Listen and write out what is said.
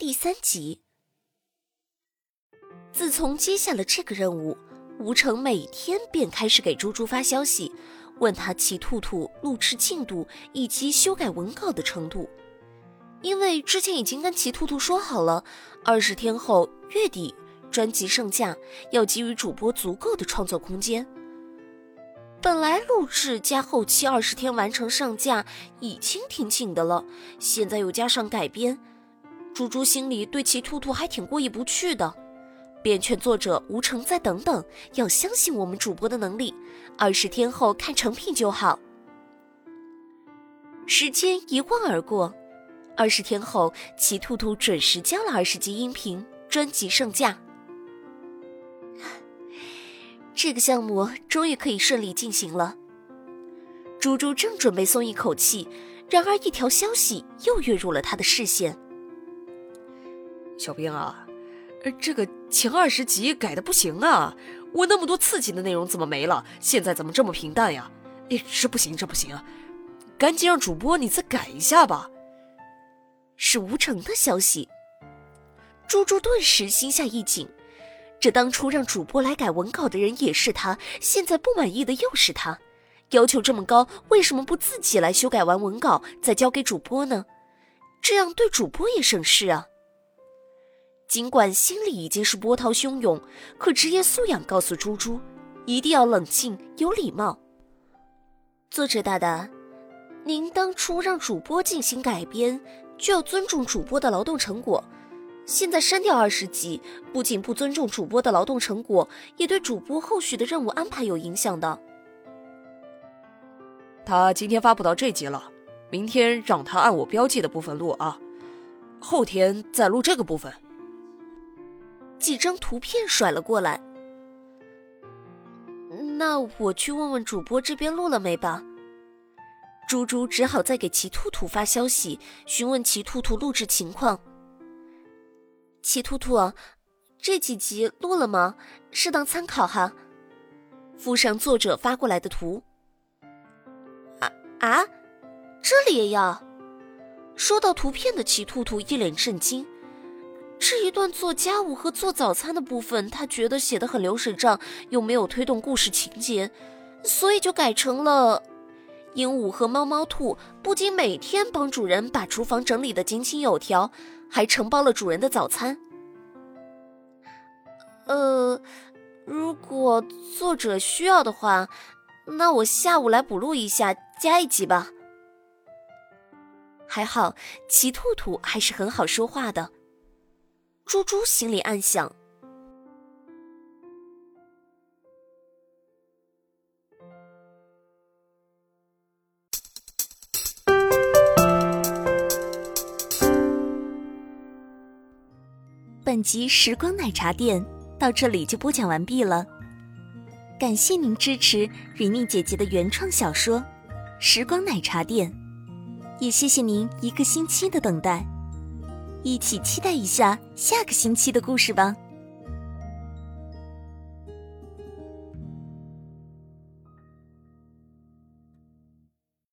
第三集。自从接下了这个任务，吴成每天便开始给猪猪发消息，问他骑兔兔录制进度以及修改文稿的程度。因为之前已经跟齐兔兔说好了，二十天后月底专辑上架，要给予主播足够的创作空间。本来录制加后期二十天完成上架已经挺紧的了，现在又加上改编。猪猪心里对齐兔兔还挺过意不去的，便劝作者吴成再等等，要相信我们主播的能力，二十天后看成品就好。时间一晃而过，二十天后，齐兔兔准时交了二十集音频，专辑上架。这个项目终于可以顺利进行了。猪猪正准备松一口气，然而一条消息又跃入了他的视线。小兵啊，呃，这个前二十集改的不行啊！我那么多刺激的内容怎么没了？现在怎么这么平淡呀？哎，这不行，这不行啊，赶紧让主播你再改一下吧。是吴成的消息，猪猪顿时心下一紧，这当初让主播来改文稿的人也是他，现在不满意的又是他，要求这么高，为什么不自己来修改完文稿再交给主播呢？这样对主播也省事啊。尽管心里已经是波涛汹涌，可职业素养告诉猪猪，一定要冷静有礼貌。作者大大，您当初让主播进行改编，就要尊重主播的劳动成果。现在删掉二十集，不仅不尊重主播的劳动成果，也对主播后续的任务安排有影响的。他今天发布到这集了，明天让他按我标记的部分录啊，后天再录这个部分。几张图片甩了过来，那我去问问主播这边录了没吧。猪猪只好再给齐兔兔发消息，询问齐兔兔录制情况。齐兔兔，这几集录了吗？适当参考哈。附上作者发过来的图。啊啊，这里也要？收到图片的齐兔兔一脸震惊。一段做家务和做早餐的部分，他觉得写的很流水账，又没有推动故事情节，所以就改成了：鹦鹉和猫猫兔不仅每天帮主人把厨房整理的井井有条，还承包了主人的早餐。呃，如果作者需要的话，那我下午来补录一下，加一集吧。还好，齐兔兔还是很好说话的。猪猪心里暗想：本集时光奶茶店到这里就播讲完毕了。感谢您支持瑞妮姐姐的原创小说《时光奶茶店》，也谢谢您一个星期的等待。一起期待一下下个星期的故事吧。